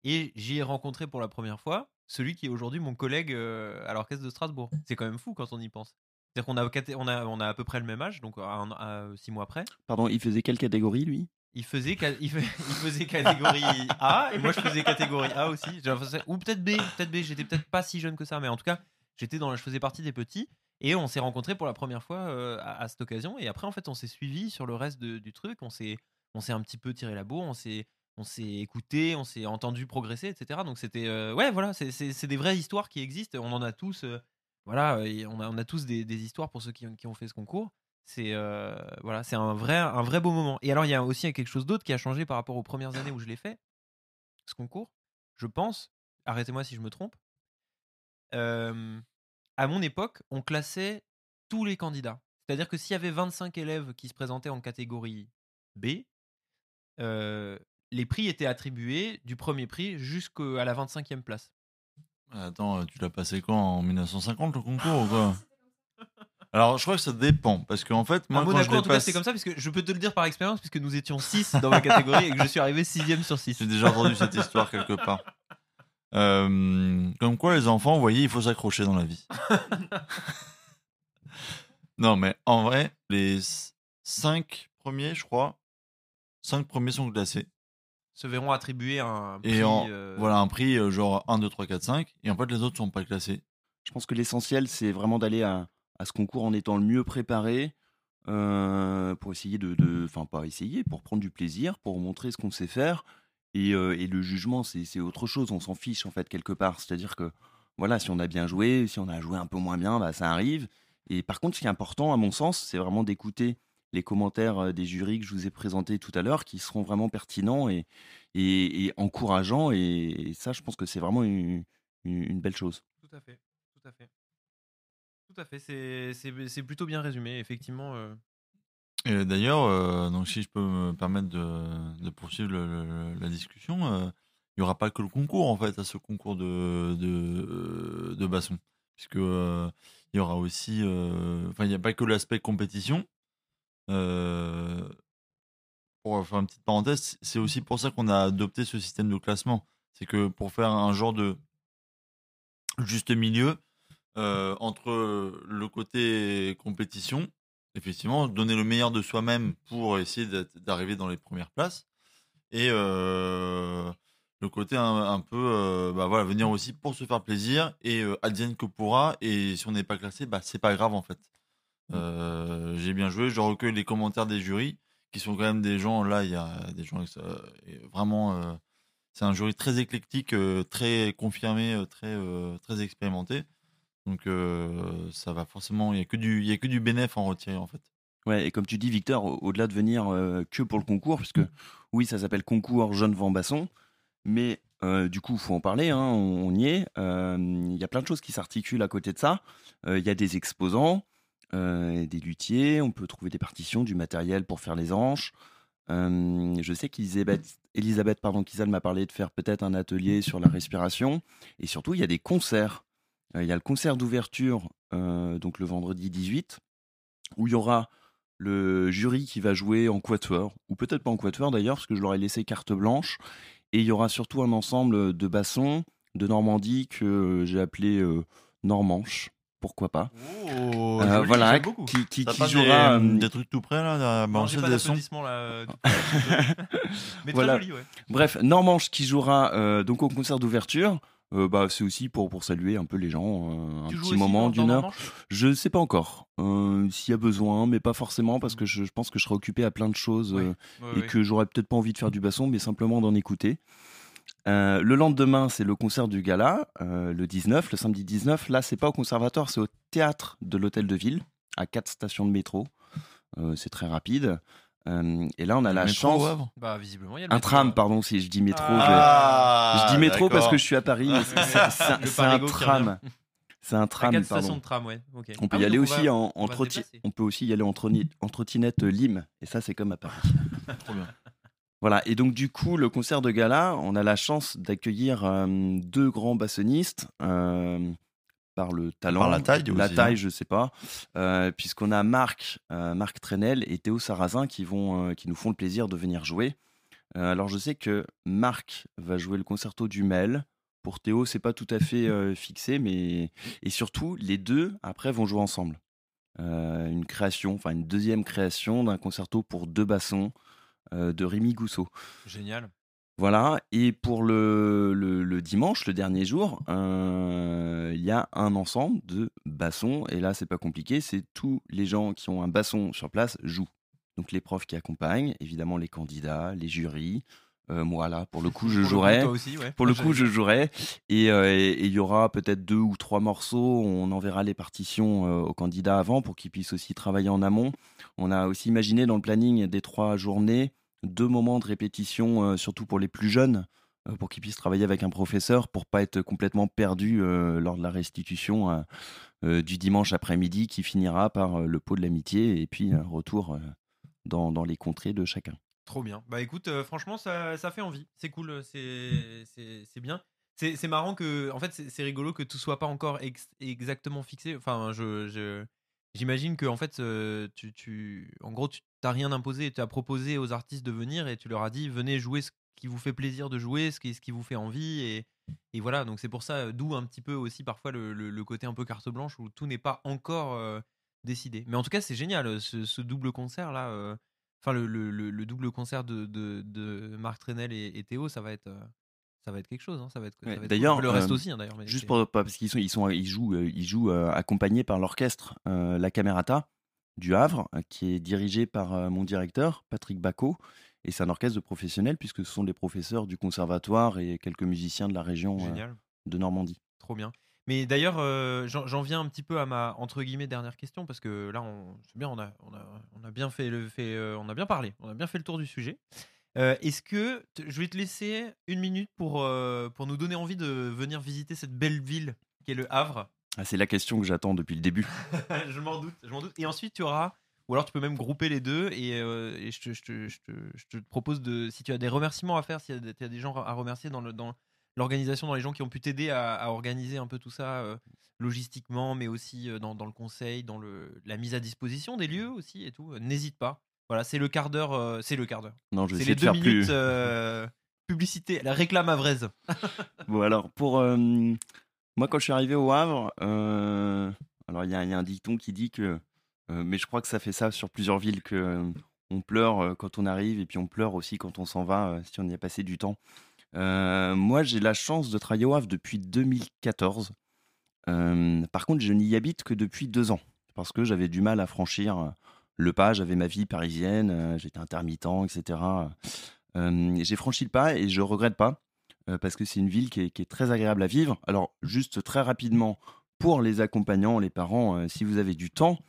A: Et j'y ai rencontré pour la première fois celui qui est aujourd'hui mon collègue euh, à l'orchestre de Strasbourg. C'est quand même fou quand on y pense. C'est-à-dire qu'on a, on a, on a à peu près le même âge, donc à, à six mois après.
D: Pardon, il faisait quelle catégorie, lui?
A: Il faisait, il, faisait catégorie A et moi je faisais catégorie A aussi. Ou peut-être B, peut-être B. J'étais peut-être pas si jeune que ça, mais en tout cas, j'étais dans, je faisais partie des petits et on s'est rencontrés pour la première fois euh, à, cette occasion. Et après, en fait, on s'est suivi sur le reste du truc. On s'est, on s'est un petit peu tiré la bourre. On s'est, on s'est écouté, on s'est entendu progresser, etc. Donc c'était, euh, ouais, voilà, c'est, des vraies histoires qui existent. On en a tous, euh, voilà, on a, on a tous des, histoires pour ceux qui, qui ont fait ce concours. C'est voilà, c'est un vrai, un vrai beau moment. Et alors, il y a aussi quelque chose d'autre qui a changé par rapport aux premières années où je l'ai fait, ce concours. Je pense, arrêtez-moi si je me trompe. Euh, à mon époque, on classait tous les candidats. C'est-à-dire que s'il y avait 25 élèves qui se présentaient en catégorie B, euh, les prix étaient attribués du premier prix jusqu'à la 25e place.
C: Attends, tu l'as passé quand? En 1950 le [LAUGHS] concours ou quoi? Alors, je crois que ça dépend. Parce qu'en fait, moi,
A: à
C: quand je
A: en tout cas, c'est comme ça, parce que je peux te le dire par expérience, puisque nous étions 6 dans ma catégorie et que je suis arrivé 6ème sur 6.
C: J'ai déjà entendu cette histoire quelque part. Euh, comme quoi, les enfants, vous voyez, il faut s'accrocher dans la vie. [LAUGHS] non, mais en vrai, les cinq premiers, je crois, cinq premiers sont classés.
A: Se verront attribuer un prix.
C: Et en,
A: euh,
C: voilà, un prix euh, genre 1, 2, 3, 4, 5. Et en fait, les autres sont pas classés.
D: Je pense que l'essentiel, c'est vraiment d'aller à, à ce concours en étant le mieux préparé euh, pour essayer de, de- Enfin, pas essayer, pour prendre du plaisir, pour montrer ce qu'on sait faire. Et, euh, et le jugement, c'est autre chose. On s'en fiche, en fait, quelque part. C'est-à-dire que, voilà, si on a bien joué, si on a joué un peu moins bien, bah, ça arrive. Et par contre, ce qui est important, à mon sens, c'est vraiment d'écouter les commentaires euh, des jurys que je vous ai présentés tout à l'heure, qui seront vraiment pertinents et, et, encourageants. Et, ça, je pense que c'est vraiment une- belle chose.
A: Tout à fait. Tout à fait. Tout à fait. C'est plutôt bien résumé, effectivement. euh.
C: D'ailleurs, euh, donc si je peux me permettre de, poursuivre la discussion, euh, il n'y aura pas que le concours en fait à ce concours de, de, de basson. Puisque euh, il y aura aussi. euh, Enfin, il n'y a pas que l'aspect compétition. Euh, pour faire une petite parenthèse, c'est aussi pour ça qu'on a adopté ce système de classement. C'est que pour faire un genre de juste milieu euh, entre le côté compétition effectivement, donner le meilleur de soi-même pour essayer d'arriver dans les premières places. Et euh, le côté un, un peu, euh, bah voilà, venir aussi pour se faire plaisir et euh, advienne que pourra. Et si on n'est pas classé, bah c'est pas grave en fait. Euh, J'ai bien joué, je recueille les commentaires des jurys qui sont quand même des gens, là il y a des gens vraiment, c'est un jury très éclectique, très confirmé, très, très expérimenté. Donc euh, ça va forcément, il y a que du, il y a que du bénéf en retirer en fait.
D: Ouais, et comme tu dis, Victor, au- au-delà de venir euh, que pour le concours, puisque oui, ça s'appelle concours Jeune Vambasson, mais euh, du coup, il faut en parler, hein, on, on y est. Il y a plein de choses qui s'articulent à côté de ça. Il y a des exposants, des luthiers, on peut trouver des partitions, du matériel pour faire les hanches. Je sais qu'Elisabeth Elisabeth, pardon, Kizal m'a parlé de faire peut-être un atelier sur la respiration. Et surtout, il y a des concerts. Euh, Il y a le concert d'ouverture, euh, donc le vendredi 18, où il y aura le jury qui va jouer en quatuor, ou peut-être pas en quatuor d'ailleurs, parce que je leur ai laissé carte blanche. Et il y aura surtout un ensemble de bassons de Normandie que j'ai appelé euh, Normanche, pourquoi pas.
A: Oh,
D: Euh,
A: joli,
D: voilà, qui, qui,
C: T'as
D: qui
C: pas
D: jouera.
C: des,
D: euh,
C: des trucs tout près là, à
A: Non, pas
C: des sons
A: là. tout. [LAUGHS] Mais
D: Voilà.
A: joli, ouais.
D: Bref, Normanche qui jouera euh, donc au concert d'ouverture. Euh, bah, c'est aussi pour, pour saluer un peu les gens, euh, un
A: Tu
D: petit moment d'une heure. Je sais pas encore euh, s'il y a besoin, mais pas forcément parce que je, je pense que je serai occupé à plein de choses et que j'aurais peut-être pas envie de faire du basson, mais simplement d'en écouter. Le lendemain, c'est le concert du gala, le 19, le samedi 19. Là, c'est pas au conservatoire, c'est au théâtre de l'hôtel de ville, à quatre stations de métro. C'est très rapide. Euh, et là, on a la
C: Métro
D: chance.
C: au Havre
A: Bah, visiblement, il y a le
D: Un
A: métro,
D: tram, pardon, si je dis métro. je-
C: Ah,
D: je dis métro parce que je suis à Paris, mais c'est- un tram. C'est un tram,
A: quatre stations
D: pardon.
A: de tram, ouais.
D: On peut
A: Ah
D: y aller aussi
A: va-
D: en, en trotti-. On peut aussi y aller en, troni- en trottinette Lime, et ça c'est comme à Paris. [LAUGHS]
C: Trop bien.
D: Voilà. Et donc du coup, le concert de gala, on a la chance d'accueillir euh, deux grands bassonistes euh, par le talent,
C: Par la taille
D: la
C: aussi,
D: taille,
C: hein.
D: je sais pas, euh, puisqu'on a Marc, euh, Marc Trenel et Théo Sarrazin qui vont, euh, qui nous font le plaisir de venir jouer. Euh, alors je sais que Marc va jouer le concerto du Mel. Pour Théo, c'est pas tout à fait euh, [LAUGHS] fixé, mais et surtout les deux après vont jouer ensemble. Euh, une création, enfin une deuxième création d'un concerto pour deux bassons euh, de Rémi Gousseau.
A: Génial.
D: Voilà, et pour le, le- le dimanche, le dernier jour, euh, il y a un ensemble de bassons, et là c'est pas compliqué, c'est tous les gens qui ont un basson sur place jouent. Donc les profs qui accompagnent, évidemment les candidats, les jurys, euh, moi là pour le coup je
A: Pour le coup,
D: jouerai.
A: aussi, ouais.
D: Pour le coup, je jouerai. Et euh, et- il y aura peut-être deux ou trois morceaux. On enverra les partitions euh, aux candidats avant pour qu'ils puissent aussi travailler en amont. On a aussi imaginé dans le planning des trois journées deux moments de répétition, euh, surtout pour les plus jeunes, euh, pour qu'ils puissent travailler avec un professeur pour pas être complètement perdus euh, lors de la restitution du dimanche après-midi qui finira par le pot de l'amitié et puis un retour dans, dans les contrées de chacun.
A: Trop bien. Bah écoute, franchement, ça, ça fait envie. C'est cool, c'est bien. C'est marrant que, en fait, c'est rigolo que tout soit pas encore ex- exactement fixé. Enfin, je, je- j'imagine que en fait, tu, tu, en gros, tu t'as rien imposé, tu as proposé aux artistes de venir et tu leur as dit venez jouer ce qui vous fait plaisir de jouer, ce qui, ce qui vous fait envie et, et voilà. Donc c'est pour ça, d'où un petit peu aussi parfois le, le- côté un peu carte blanche où tout n'est pas encore décidé. Mais en tout cas, c'est génial ce, double concert là. Enfin, le- le double concert de, de, de Marc Trenel et, et Théo, ça va être. Ça va être quelque chose, hein, ça va être. ça
D: Ouais,
A: va être
D: d'ailleurs,
A: cool. le reste
D: euh,
A: aussi, hein, d'ailleurs. mais
D: Juste pour pas parce qu'ils sont ils sont ils jouent euh, ils jouent euh, accompagnés par l'orchestre euh, La Camerata du Havre qui est dirigé par mon directeur Patrick Bacot et c'est un orchestre de professionnels puisque ce sont des professeurs du conservatoire et quelques musiciens de la région de Normandie.
A: Trop bien. Mais d'ailleurs, euh, j'en j'en viens un petit peu à ma entre guillemets dernière question parce que là, on, c'est bien, on a, on a, on a bien fait le, fait, euh, on a bien parlé, on a bien fait le tour du sujet. Euh, Est-ce que je vais te laisser une minute pour euh, pour nous donner envie de venir visiter cette belle ville qui est le Havre?
D: Ah, c'est la question que j'attends depuis le début. [LAUGHS]
A: Je m'en doute, je m'en doute. Et ensuite, tu auras, ou alors tu peux même grouper les deux et, euh, et je, te, je te- je te- je te propose de, si tu as des remerciements à faire, des, tu as des gens à remercier dans le dans l'organisation, dans les gens qui ont pu t'aider à, à organiser un peu tout ça euh, logistiquement, mais aussi euh, dans, dans le conseil, dans le, la mise à disposition des lieux aussi et tout. euh, N'hésite pas. Voilà, c'est le quart d'heure. euh, c'est le quart d'heure.
D: Non, je vais
A: C'est
D: essayer
A: les
D: de
A: deux
D: faire
A: minutes
D: plus.
A: euh, [LAUGHS] publicité. La réclame à Vraise. [LAUGHS]
D: Bon, alors, pour. euh, moi, quand je suis arrivé au Havre, euh, alors il y, a il y a un dicton qui dit que. euh, mais je crois que ça fait ça sur plusieurs villes, que euh, on pleure euh, quand on arrive et puis on pleure aussi quand on s'en va, euh, si on y a passé du temps. Euh, moi, j'ai la chance de travailler au Havre depuis 2014. Euh, par contre, je n'y habite que depuis deux ans, parce que j'avais du mal à franchir le pas, j'avais ma vie parisienne, euh, j'étais intermittent, etc. J'ai franchi le pas et je regrette pas euh, parce que c'est une ville qui est, très agréable à vivre. Alors, juste très rapidement, pour les accompagnants, les parents, euh, si vous avez du temps,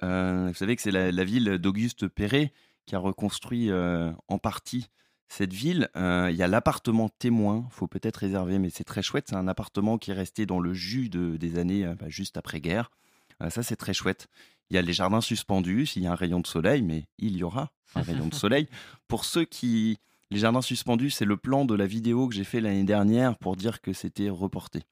D: vous savez que c'est la, ville d'Auguste Perret qui a reconstruit en partie cette ville. Il y a l'appartement témoin, faut peut-être réserver, mais c'est très chouette. C'est un appartement qui est resté dans le jus de- des années bah, juste après-guerre. Ça, c'est très chouette. Il y a les jardins suspendus, s'il y a un rayon de soleil, mais il y aura un [LAUGHS] rayon de soleil. Pour ceux qui, les jardins suspendus, c'est le plan de la vidéo que j'ai fait l'année dernière pour dire que c'était reporté.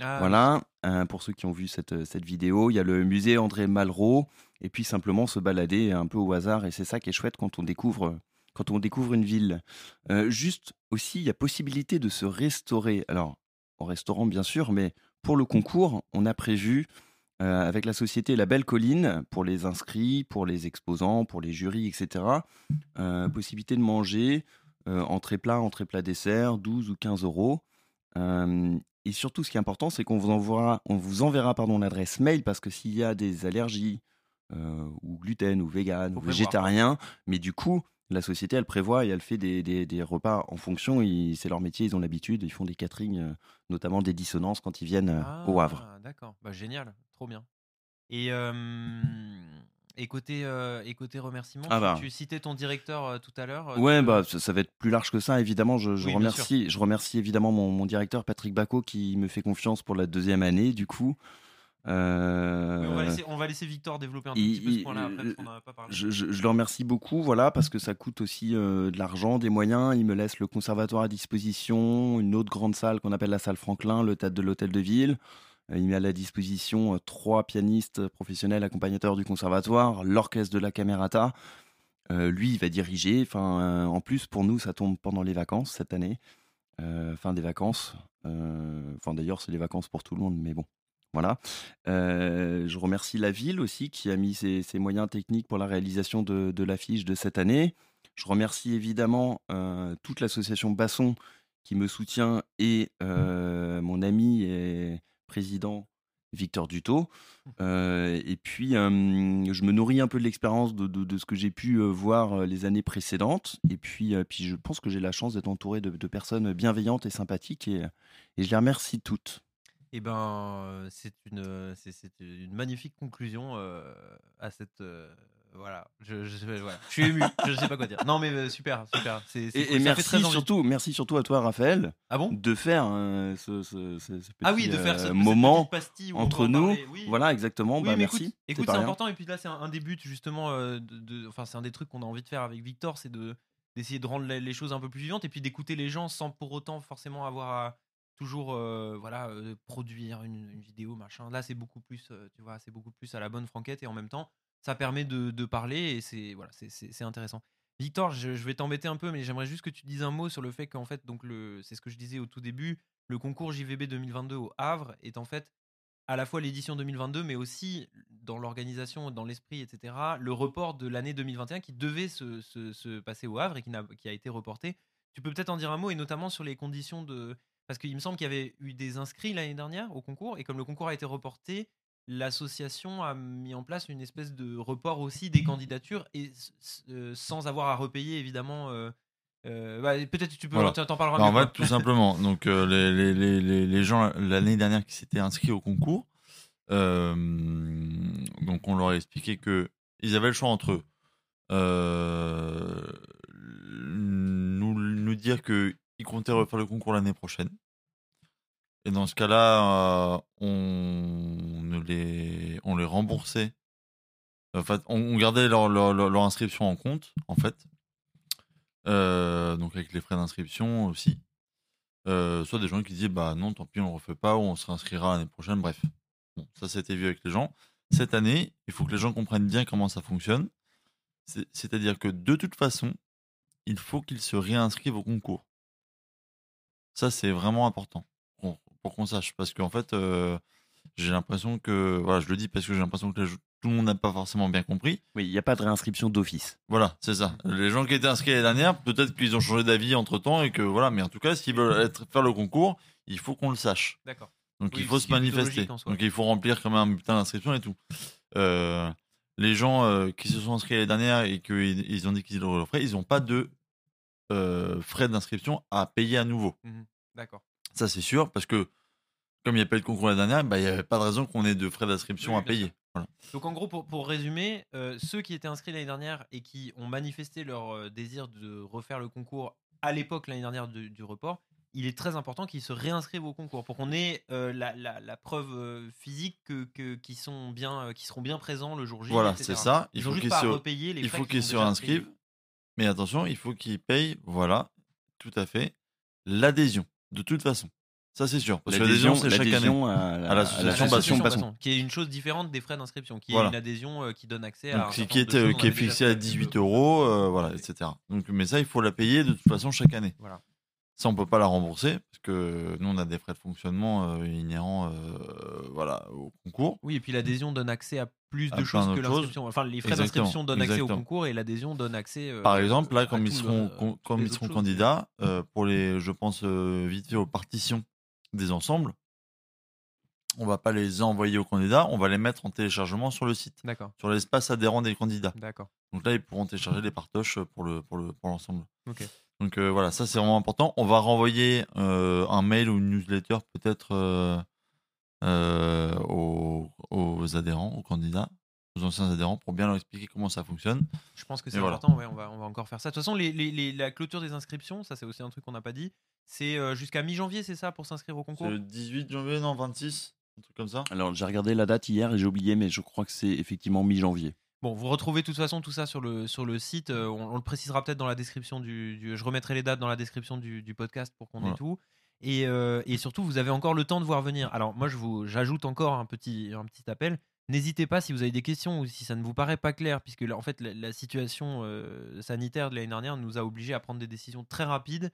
A: Ah,
D: Voilà, euh, pour ceux qui ont vu cette, cette vidéo, il y a le musée André Malraux, et puis simplement se balader un peu au hasard, et c'est ça qui est chouette quand on découvre, quand on découvre une ville. Euh, juste aussi, il y a possibilité de se restaurer. Alors, au restaurant bien sûr, mais pour le concours, on a prévu euh, avec la société La Belle Colline, pour les inscrits, pour les exposants, pour les jurys, etc., euh, possibilité de manger euh, entrée plat, entrée plat dessert, 12 ou 15 euros. Euh, et surtout, ce qui est important, c'est qu'on vous enverra, on vous enverra pardon, l'adresse mail parce que s'il y a des allergies ou gluten ou vegan ou végétarien, mais du coup, la société, elle prévoit et elle fait des, des- des repas en fonction. Ils- C'est leur métier, ils ont l'habitude. Ils font des catering, euh, notamment des dissonances quand ils viennent au Havre.
A: Ah, D'accord, bah, génial, trop bien. Et, euh, et, côté, euh, et côté remerciements,
D: Ah
A: tu,
D: bah.
A: tu citais ton directeur euh, tout à l'heure. euh,
D: Ouais, bah, ça, ça va être plus large que ça, évidemment. Je, je
A: Oui, bien
D: remercie, je remercie évidemment mon, mon directeur Patrick Bacot qui me fait confiance pour la deuxième année, du coup. Euh,
A: on, va laisser, on va laisser Victor développer un
D: il-
A: petit peu ce point-là après,
D: euh,
A: parce qu'on n'en a pas parlé.
D: je, je- je le remercie beaucoup, voilà, parce que ça coûte aussi euh, de l'argent, des moyens. Il me laisse le conservatoire à disposition, une autre grande salle qu'on appelle la salle Franklin, le théâtre de l'hôtel de ville. Euh, Il met à la disposition euh, trois pianistes professionnels accompagnateurs du conservatoire, l'orchestre de la Camerata. Euh, lui, il va diriger. Enfin, en plus, pour nous, ça tombe pendant les vacances cette année, fin des vacances. Enfin, d'ailleurs, c'est les vacances pour tout le monde, mais bon, voilà. Je remercie la ville aussi qui a mis ses, moyens techniques pour la réalisation de, l'affiche de cette année. Je remercie évidemment toute l'association Basson qui me soutient et mon ami président Victor Dutot. Euh, et puis, euh, je me nourris un peu de l'expérience de, de- de ce que j'ai pu voir les années précédentes. Et puis, euh, puis je pense que j'ai la chance d'être entouré de, de personnes bienveillantes et sympathiques. Et, et je les remercie toutes.
A: Eh ben, c'est une, c'est une magnifique conclusion à cette. Voilà. Je, je, voilà. je suis ému. je sais pas quoi dire. Non, mais euh, super, super. C'est, c'est
D: Et,
A: cool,
D: merci surtout, merci surtout à toi, Raphaël,
A: Ah bon?
D: de faire euh, ce, ce- ce- ce petit
A: Ah oui, de faire
D: euh,
A: ce
D: moment entre nous.
A: parler, oui.
D: Voilà, exactement.
A: Oui,
D: bah, merci.
A: écoute,
D: C'est
A: écoute,
D: pas
A: c'est
D: rien.
A: important. Et puis là, c'est un, un des buts justement. euh, de, de- enfin, c'est un des trucs qu'on a envie de faire avec Victor, c'est de d'essayer de rendre les, les choses un peu plus vivantes et puis d'écouter les gens sans pour autant forcément avoir à toujours euh, voilà produire une, une vidéo machin. Là, c'est beaucoup plus, tu vois, c'est beaucoup plus à la bonne franquette et en même temps, ça permet de, de parler et c'est voilà, c'est- intéressant. Victor, je, vais t'embêter un peu, mais j'aimerais juste que tu dises un mot sur le fait qu'en fait, donc c'est ce que je disais au tout début, le concours JVB 2022 au Havre est en fait à la fois l'édition 2022, mais aussi dans l'organisation, dans l'esprit, etc., le report de l'année 2021 qui devait se, se- se passer au Havre et qui, n'a- qui a été reporté. Tu peux peut-être en dire un mot, et notamment sur les conditions de... Parce qu'il me semble qu'il y avait eu des inscrits l'année dernière au concours, et comme le concours a été reporté, l'association a mis en place une espèce de report aussi des candidatures, et euh, sans avoir à repayer, évidemment... euh, euh, bah, peut-être tu peux
C: Voilà.
A: t'en parleras
C: Bah, en fait, tout simplement, donc les, les- les- les- gens l'année dernière qui s'étaient inscrits au concours, donc on leur a expliqué que ils avaient le choix entre eux. nous, nous dire qu'ils comptaient refaire le concours l'année prochaine. Et dans ce cas-là, euh, on, les, remboursait. En fait, on, gardait leur, inscription en compte, en fait. Euh, donc avec les frais d'inscription aussi. Euh, soit des gens qui disaient bah non, tant pis, on le refait pas, ou on se réinscrira l'année prochaine, bref. Bon, ça c'était vu avec les gens. Cette année, il faut que les gens comprennent bien comment ça fonctionne. C'est- C'est-à-dire que de toute façon, il faut qu'ils se réinscrivent au concours. Ça, c'est vraiment important pour, qu'on sache. Parce qu'en fait, euh, j'ai l'impression que. Voilà, je le dis parce que j'ai l'impression que tout le monde n'a pas forcément bien compris.
D: Oui, il n'y a pas de réinscription d'office.
C: Voilà, c'est ça. Les gens qui étaient inscrits l'année dernière, peut-être qu'ils ont changé d'avis entre temps et que voilà, mais en tout cas, s'ils veulent [LAUGHS] être, faire le concours, il faut qu'on le sache.
A: D'accord.
C: Donc
A: Oui,
C: il faut se manifester. Donc il faut remplir quand même un bulletin d'inscription et tout. Euh, les gens euh, qui se sont inscrits l'année dernière et qu'ils ils ont dit qu'ils le referaient, ils n'ont pas de euh, frais d'inscription à payer à nouveau.
A: D'accord.
C: Ça c'est sûr, parce que comme il n'y a pas eu de concours l'année dernière, bah, il n'y avait pas de raison qu'on ait de frais d'inscription
A: Oui,
C: à payer. Voilà.
A: Donc en gros, pour, pour résumer, euh, ceux qui étaient inscrits l'année dernière et qui ont manifesté leur euh, désir de refaire le concours à l'époque l'année dernière du, du report, il est très important qu'ils se réinscrivent au concours pour qu'on ait euh, la, la- la preuve physique que, que- qu'ils sont bien, qu'ils seront bien présents le jour J.
C: Voilà, c'est ça. Il faut qu'ils se,
A: repayer les
C: il
A: frais
C: faut
A: qu'ils
C: qu'ils
A: ont
C: se
A: déjà payés.
C: réinscrivent. Mais attention, il faut qu'ils payent, voilà, tout à fait, l'adhésion. De toute façon. Ça, c'est sûr. Parce que l'adhésion, c'est chaque année.
D: à la-
C: À l'association Basson.
A: Qui est une chose différente des frais d'inscription, qui
C: Voilà.
A: est une adhésion euh, qui donne accès à.
C: Donc, qui, est, euh, qui est
A: avait déjà
C: fixé à
A: fait,
C: 18
A: euh,
C: euros, euh, voilà, etc. Donc, mais ça, il faut la payer de toute façon chaque année.
A: Voilà.
C: Ça, on peut pas la rembourser parce que nous, on a des frais de fonctionnement euh, inhérents, voilà, au concours.
A: Oui, et puis l'adhésion donne accès à plus de choses que l'inscription. Enfin, les frais d'inscription donnent accès au concours et l'adhésion donne accès. euh,
C: Par exemple, là, comme ils
A: le-
C: seront,
A: euh,
C: comme ils seront candidats, euh, pour les, je pense, euh, vite fait aux partitions des ensembles, on va pas les envoyer aux candidats, on va les mettre en téléchargement sur le site, sur l'espace adhérent des candidats. Donc là, ils pourront télécharger les partoches pour le pour le pour l'ensemble.
A: Ok.
C: Donc voilà, ça c'est vraiment important. On va renvoyer un mail ou une newsletter peut-être euh, aux, aux adhérents, aux candidats, aux anciens adhérents, pour bien leur expliquer comment ça fonctionne.
A: Je pense que c'est
C: voilà.
A: important, ouais, on, va, on va encore faire ça. De toute façon, les, les- les- la clôture des inscriptions, ça c'est aussi un truc qu'on n'a pas dit, c'est euh, jusqu'à mi-janvier, c'est ça, pour s'inscrire au concours?
C: C'est le 18 janvier, non 26, un truc comme ça.
D: Alors, j'ai regardé la date hier et j'ai oublié, mais je crois que c'est effectivement mi-janvier.
A: Bon, vous retrouvez de toute façon tout ça sur le, sur le site. euh, on, on le précisera peut-être dans la description du, du- Je remettrai les dates dans la description du, du podcast pour qu'on ait tout. Et, euh, et surtout, vous avez encore le temps de voir venir. Alors, moi, je vous, j'ajoute encore un petit, un petit appel. N'hésitez pas si vous avez des questions ou si ça ne vous paraît pas clair, puisque en fait, la, situation euh, sanitaire de l'année dernière nous a obligés à prendre des décisions très rapides.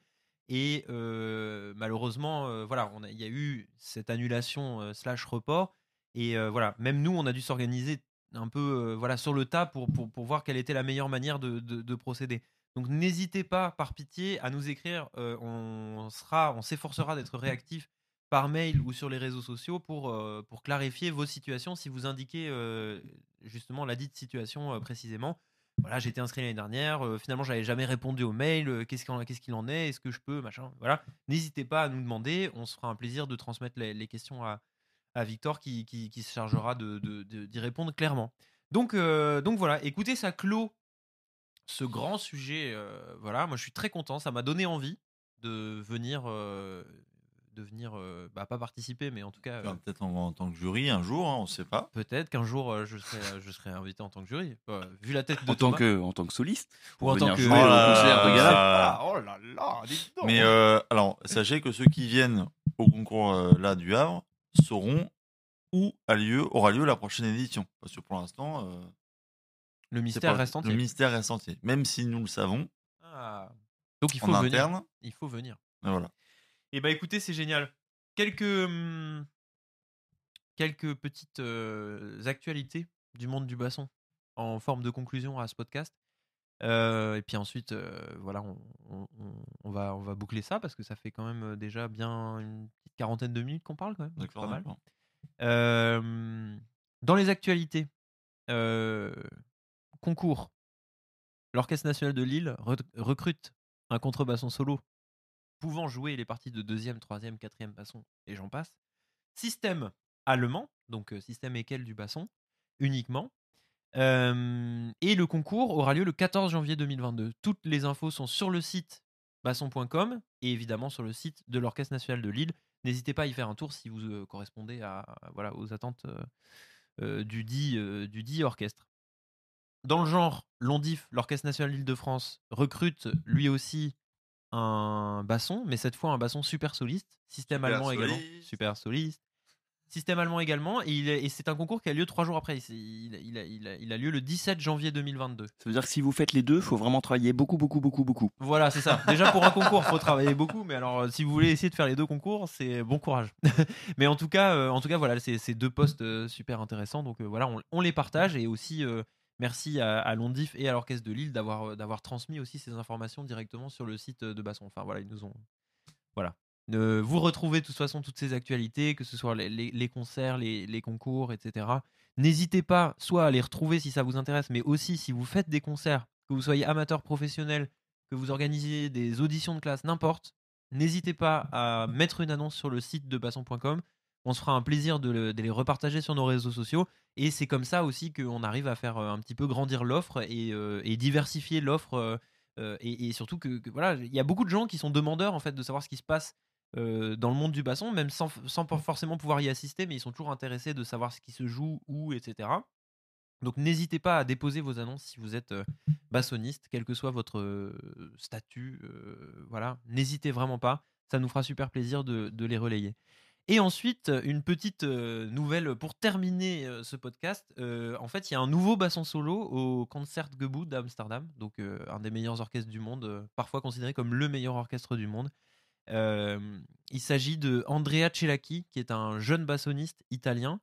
A: Et euh, malheureusement, voilà, il y a eu cette annulation slash report. Et voilà, même nous, on a dû s'organiser un peu voilà, sur le tas pour, pour, pour voir quelle était la meilleure manière de- de procéder. Donc n'hésitez pas, par pitié, à nous écrire. euh, on s'efforcera d'être réactif par mail ou sur les réseaux sociaux pour, euh, clarifier vos situations si vous indiquez euh, justement la dite situation précisément. Voilà, j'étais inscrit l'année dernière, finalement j'avais jamais répondu au mail, qu'est-ce qu'il en, est, est-ce que je peux, machin, voilà. N'hésitez pas à nous demander, on se fera un plaisir de transmettre les, questions à, Victor qui, se chargera d'y répondre clairement. Donc, donc voilà, écoutez, ça clôt ce grand sujet. euh, voilà, moi je suis très content, ça m'a donné envie de venir, euh, de venir, euh, bah, pas participer, mais en tout cas, euh,
C: Enfin, Peut-être en, en tant que jury un jour, hein, on sait pas.
A: peut-être qu'un jour euh, je serai, je serai invité en tant que jury. Euh, vu la tête de
D: En tant,
A: Thomas.
D: que, en tant que soliste
A: Ou en tant que-
D: jouer
C: Oh
D: au
C: là
D: concert de
C: là
D: gala.
C: là.
A: Ah, oh là là, dis donc.
C: Mais euh, alors, sachez que ceux qui viennent au concours euh, là du Havre sauront où a lieu, aura lieu la prochaine édition. Parce que pour l'instant, euh,
A: Le mystère reste entier.
C: le mystère reste entier. Même si nous le savons
A: Ah. Donc il
C: en
A: faut venir.
C: interne.
A: Il faut venir.
C: mais voilà.
A: Et bah écoutez, c'est génial. Quelques, hum, quelques petites euh, actualités du monde du basson en forme de conclusion à ce podcast. Euh, et puis ensuite, euh, voilà, on, on- va, on va boucler ça parce que ça fait quand même déjà bien une petite quarantaine de minutes qu'on parle quand même. donc pas mal. Euh, dans les actualités, concours. L'Orchestre national de Lille re- recrute un contrebasson solo pouvant jouer les parties de deuxième, troisième, quatrième basson et j'en passe. Système allemand, donc euh, système équel du basson uniquement. Et le concours aura lieu le 14 janvier 2022. Toutes les infos sont sur le site basson.com et évidemment sur le site de l'Orchestre national de Lille. N'hésitez pas à y faire un tour si vous euh, correspondez à, voilà, aux attentes euh, du, du dit orchestre. Dans le genre, l'ONDIF, l'Orchestre national d'Île-de-France, recrute lui aussi un basson, mais cette fois un basson super soliste, système
C: Super
A: allemand également, super soliste. Système allemand également, et, il est- et c'est un concours qui a lieu trois jours après. Il, il a- il a, il a- il a lieu le 17 janvier 2022.
D: Ça veut dire que si vous faites les deux, faut vraiment travailler beaucoup, beaucoup, beaucoup, beaucoup.
A: Voilà, c'est ça. Déjà pour un [LAUGHS] concours, faut travailler beaucoup, mais alors euh, si vous voulez essayer de faire les deux concours, c'est bon courage. [LAUGHS] mais en tout cas, euh, en tout cas, voilà, c'est c'est deux postes euh, super intéressants, donc euh, voilà, on, on les partage et aussi euh, merci à, Londif et à l'orchestre de Lille d'avoir euh, d'avoir transmis aussi ces informations directement sur le site euh, de Basson. Enfin voilà, ils nous ont voilà. Vous retrouvez de toute façon toutes ces actualités, que ce soit les concerts, les, les concours, etc. N'hésitez pas soit à les retrouver si ça vous intéresse, mais aussi si vous faites des concerts, que vous soyez amateur professionnel, que vous organisiez des auditions de classe, n'importe, n'hésitez pas à mettre une annonce sur le site de basson.com. On se fera un plaisir de, le- de les repartager sur nos réseaux sociaux. Et c'est comme ça aussi qu'on arrive à faire euh, un petit peu grandir l'offre et, euh, diversifier l'offre. euh, et, surtout que, voilà, il y a beaucoup de gens qui sont demandeurs en fait de savoir ce qui se passe dans le monde du basson, même sans, sans forcément pouvoir y assister, mais ils sont toujours intéressés de savoir ce qui se joue, où, etc. Donc n'hésitez pas à déposer vos annonces si vous êtes bassoniste, quel que soit votre statut. voilà, n'hésitez vraiment pas. Ça nous fera super plaisir de les relayer. Et ensuite, une petite euh, nouvelle pour terminer euh, ce podcast. Euh, en fait, il y a un nouveau basson solo au Concertgebouw d'Amsterdam, donc euh, un des meilleurs orchestres du monde, euh, parfois considéré comme le meilleur orchestre du monde. Euh, il s'agit de Andrea Celacchi, qui est un jeune bassoniste italien,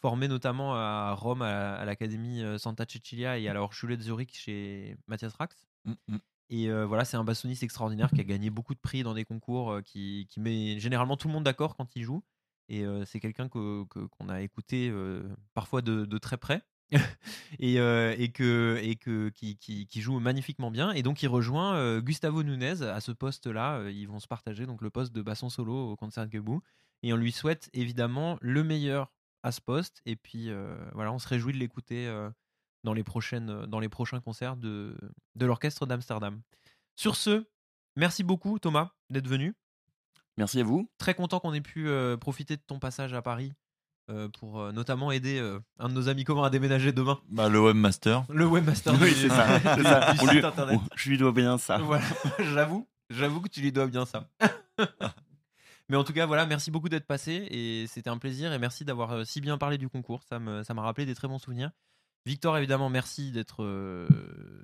A: formé notamment à Rome à, l'Académie euh, Santa Cecilia et à la Hochschule de Zurich chez Matthias Rax.
C: Mm, mm.
A: Et voilà, c'est un bassoniste extraordinaire qui a gagné beaucoup de prix dans des concours, qui, qui met généralement tout le monde d'accord quand il joue. Et c'est quelqu'un que- que- qu'on a écouté parfois de, de très près. [LAUGHS] et, et, que, et que, qui, qui- joue magnifiquement bien. Et donc il rejoint Gustavo Nunez à ce poste-là. Ils vont se partager donc le poste de basson solo au Concertgebouw. Et on lui souhaite évidemment le meilleur à ce poste. Et puis voilà, on se réjouit de l'écouter dans, les prochaines, dans les prochains concerts de, de l'orchestre d'Amsterdam. Sur ce, merci beaucoup Thomas d'être venu.
D: Merci à vous.
A: Très content qu'on ait pu euh, profiter de ton passage à Paris euh, pour euh, notamment aider euh, un de nos amis communs à déménager demain.
C: Bah, le webmaster.
A: Le webmaster
D: Oui, c'est ça. [LAUGHS] ça.
A: du
D: On
A: site
D: lui- on- je lui dois bien ça.
A: Voilà, [LAUGHS] j'avoue, j'avoue que tu lui dois bien ça. [LAUGHS] Mais en tout cas, voilà, merci beaucoup d'être passé et c'était un plaisir et merci d'avoir euh, si bien parlé du concours. Ça me, ça m'a rappelé des très bons souvenirs. Victor, évidemment, merci d'être, euh,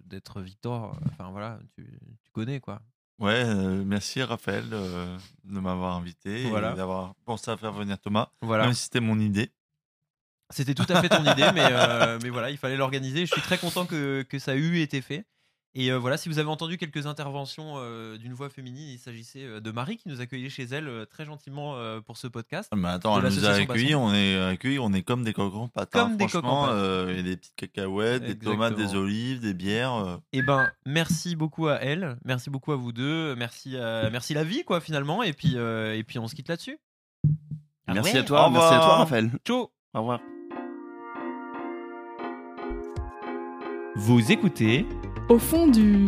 A: d'être Victor. Enfin voilà, tu, tu connais quoi.
C: Ouais, euh, merci Raphaël euh, de m'avoir invité
A: Voilà.
C: et d'avoir pensé à faire venir Thomas.
A: Voilà.
C: Même si c'était mon idée.
A: C'était tout à fait ton idée, mais, [LAUGHS] mais voilà, il fallait l'organiser. Je suis très content que, que ça ait eu été fait. Et euh, voilà, si vous avez entendu quelques interventions euh, d'une voix féminine, il s'agissait euh, de Marie qui nous accueillait chez elle euh, très gentiment euh, pour ce podcast.
C: Mais attends, elle nous a
A: l'association
C: accueillis, on est accueillis, on est comme des coqs en pâte. hein.
A: Comme des coqs en
C: Franchement,
A: pâte.
C: euh, des petites cacahuètes, des tomates, des olives, des bières. euh.
A: Et ben, merci beaucoup à elle, merci beaucoup à vous deux, merci, à- merci la vie quoi finalement, et puis, euh, et puis on se quitte là-dessus. Ah
D: Merci
A: ouais
D: à toi, merci à toi. Raphaël.
A: Ciao
D: Au revoir.
A: Vous écoutez
B: Au fond du...